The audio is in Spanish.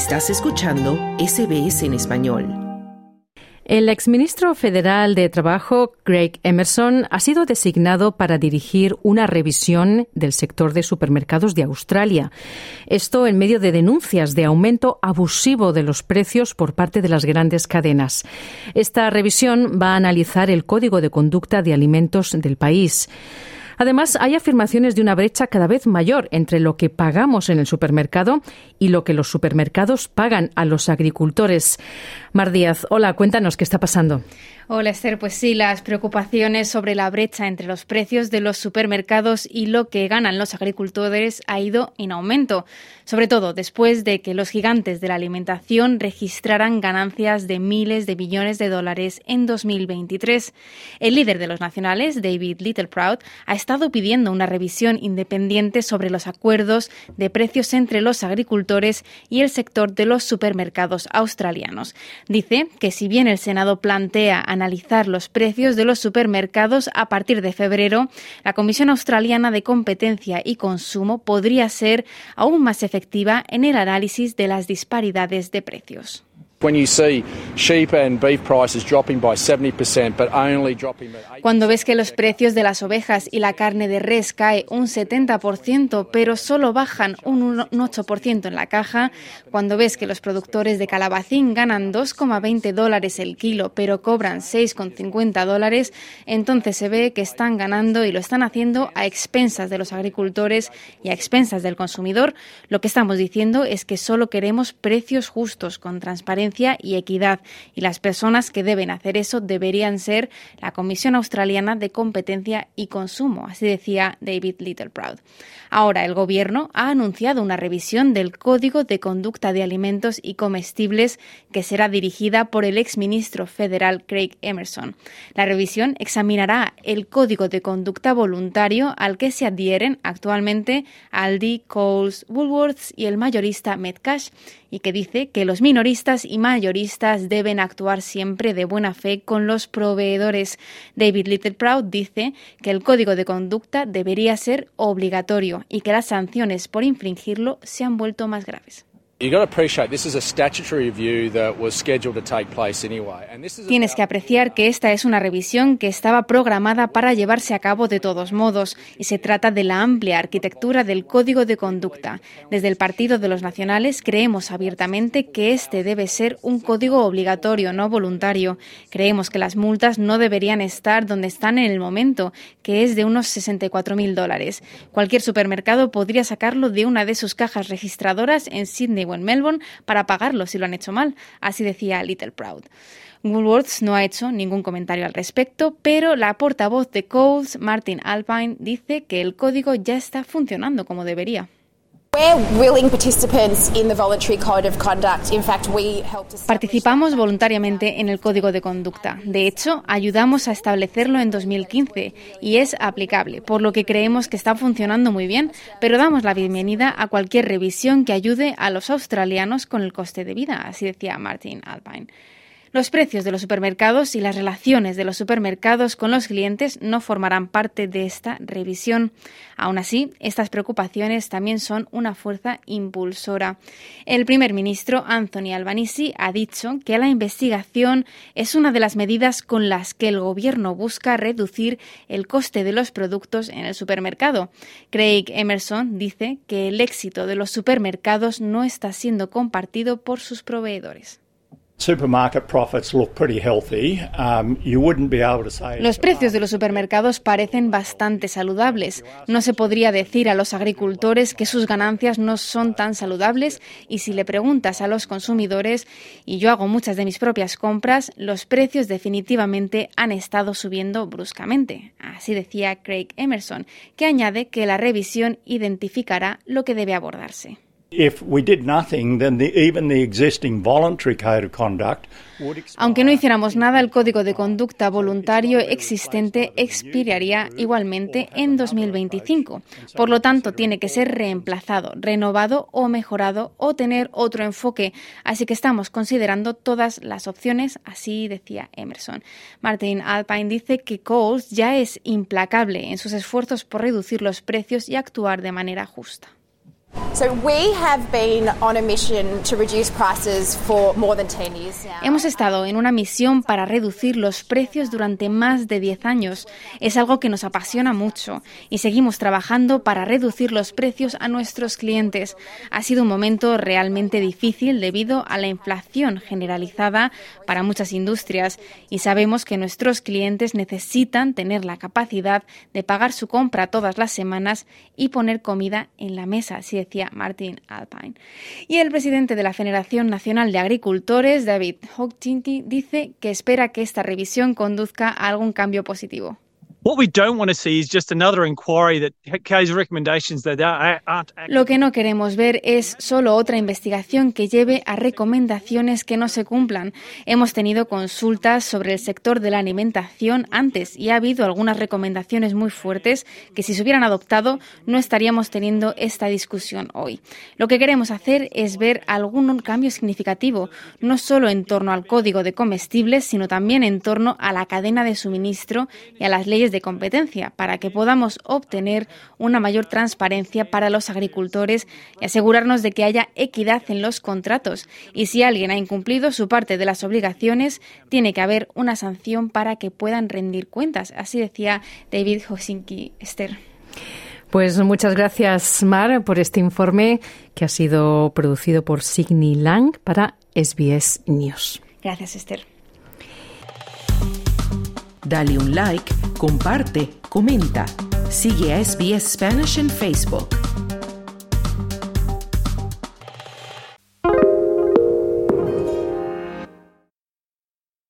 Estás escuchando SBS en español. El exministro federal de Trabajo, Greg Emerson, ha sido designado para dirigir una revisión del sector de supermercados de Australia. Esto en medio de denuncias de aumento abusivo de los precios por parte de las grandes cadenas. Esta revisión va a analizar el código de conducta de alimentos del país. Además, hay afirmaciones de una brecha cada vez mayor entre lo que pagamos en el supermercado y lo que los supermercados pagan a los agricultores. Mar Díaz, hola, cuéntanos qué está pasando. Hola Esther, pues sí, las preocupaciones sobre la brecha entre los precios de los supermercados y lo que ganan los agricultores ha ido en aumento, sobre todo después de que los gigantes de la alimentación registraran ganancias de miles de millones de dólares en 2023. El líder de los nacionales, David Littleproud, ha estado pidiendo una revisión independiente sobre los acuerdos de precios entre los agricultores y el sector de los supermercados australianos. Dice que si bien el Senado plantea analizar los precios de los supermercados a partir de febrero, la Comisión Australiana de Competencia y Consumo podría ser aún más efectiva en el análisis de las disparidades de precios. Cuando ves que los precios de las ovejas y la carne de res cae un 70%, pero solo bajan un 8% en la caja, cuando ves que los productores de calabacín ganan 2,20 dólares el kilo, pero cobran 6,50 dólares, entonces se ve que están ganando y lo están haciendo a expensas de los agricultores y a expensas del consumidor. Lo que estamos diciendo es que solo queremos precios justos, con transparencia y equidad, y las personas que deben hacer eso deberían ser la Comisión Australiana de Competencia y Consumo, así decía David Littleproud. Ahora el Gobierno ha anunciado una revisión del Código de Conducta de Alimentos y Comestibles que será dirigida por el exministro federal Craig Emerson. La revisión examinará el Código de Conducta Voluntario al que se adhieren actualmente Aldi, Coles, Woolworths y el mayorista Metcash y que dice que los minoristas y mayoristas deben actuar siempre de buena fe con los proveedores. David Littleproud dice que el código de conducta debería ser obligatorio y que las sanciones por infringirlo se han vuelto más graves. Tienes que apreciar que esta es una revisión que estaba programada para llevarse a cabo de todos modos y se trata de la amplia arquitectura del Código de Conducta. Desde el Partido de los Nacionales creemos abiertamente que este debe ser un código obligatorio, no voluntario. Creemos que las multas no deberían estar donde están en el momento, que es de unos 64.000 dólares. Cualquier supermercado podría sacarlo de una de sus cajas registradoras en Sydney en Melbourne para pagarlo si lo han hecho mal, así decía Little Proud. Woolworths no ha hecho ningún comentario al respecto, pero la portavoz de Coles, Martin Alpine, dice que el código ya está funcionando como debería. Participamos voluntariamente en el Código de Conducta. De hecho, ayudamos a establecerlo en 2015 y es aplicable, por lo que creemos que está funcionando muy bien, pero damos la bienvenida a cualquier revisión que ayude a los australianos con el coste de vida, así decía Martin Alpine. Los precios de los supermercados y las relaciones de los supermercados con los clientes no formarán parte de esta revisión. Aún así, estas preocupaciones también son una fuerza impulsora. El primer ministro Anthony Albanese ha dicho que la investigación es una de las medidas con las que el gobierno busca reducir el coste de los productos en el supermercado. Craig Emerson dice que el éxito de los supermercados no está siendo compartido por sus proveedores. Los precios de los supermercados parecen bastante saludables. No se podría decir a los agricultores que sus ganancias no son tan saludables y si le preguntas a los consumidores, y yo hago muchas de mis propias compras, los precios definitivamente han estado subiendo bruscamente. Así decía Craig Emerson, que añade que la revisión identificará lo que debe abordarse. Aunque no hiciéramos nada, el código de conducta voluntario existente expiraría igualmente en 2025. Por lo tanto, tiene que ser reemplazado, renovado o mejorado o tener otro enfoque. Así que estamos considerando todas las opciones, así decía Emerson. Martin Alpine dice que Coles ya es implacable en sus esfuerzos por reducir los precios y actuar de manera justa. Hemos estado en una misión para reducir los precios durante más de 10 años. Es algo que nos apasiona mucho y seguimos trabajando para reducir los precios a nuestros clientes. Ha sido un momento realmente difícil debido a la inflación generalizada para muchas industrias y sabemos que nuestros clientes necesitan tener la capacidad de pagar su compra todas las semanas y poner comida en la mesa, así decía Martin Alpine. Y el presidente de la Federación Nacional de Agricultores, David Hochtinky, dice que espera que esta revisión conduzca a algún cambio positivo. Lo que no queremos ver es solo otra investigación que lleve a recomendaciones que no se cumplan. Hemos tenido consultas sobre el sector de la alimentación antes y ha habido algunas recomendaciones muy fuertes que si se hubieran adoptado no estaríamos teniendo esta discusión hoy. Lo que queremos hacer es ver algún cambio significativo, no solo en torno al código de comestibles, sino también en torno a la cadena de suministro y a las leyes de competencia para que podamos obtener una mayor transparencia para los agricultores y asegurarnos de que haya equidad en los contratos. Y si alguien ha incumplido su parte de las obligaciones, tiene que haber una sanción para que puedan rendir cuentas. Así decía David Hosinki Esther. Pues muchas gracias, Mar, por este informe que ha sido producido por Signy Lang para SBS News. Gracias, Esther. Dale un like, comparte, comenta. Sigue a SBS Spanish en Facebook.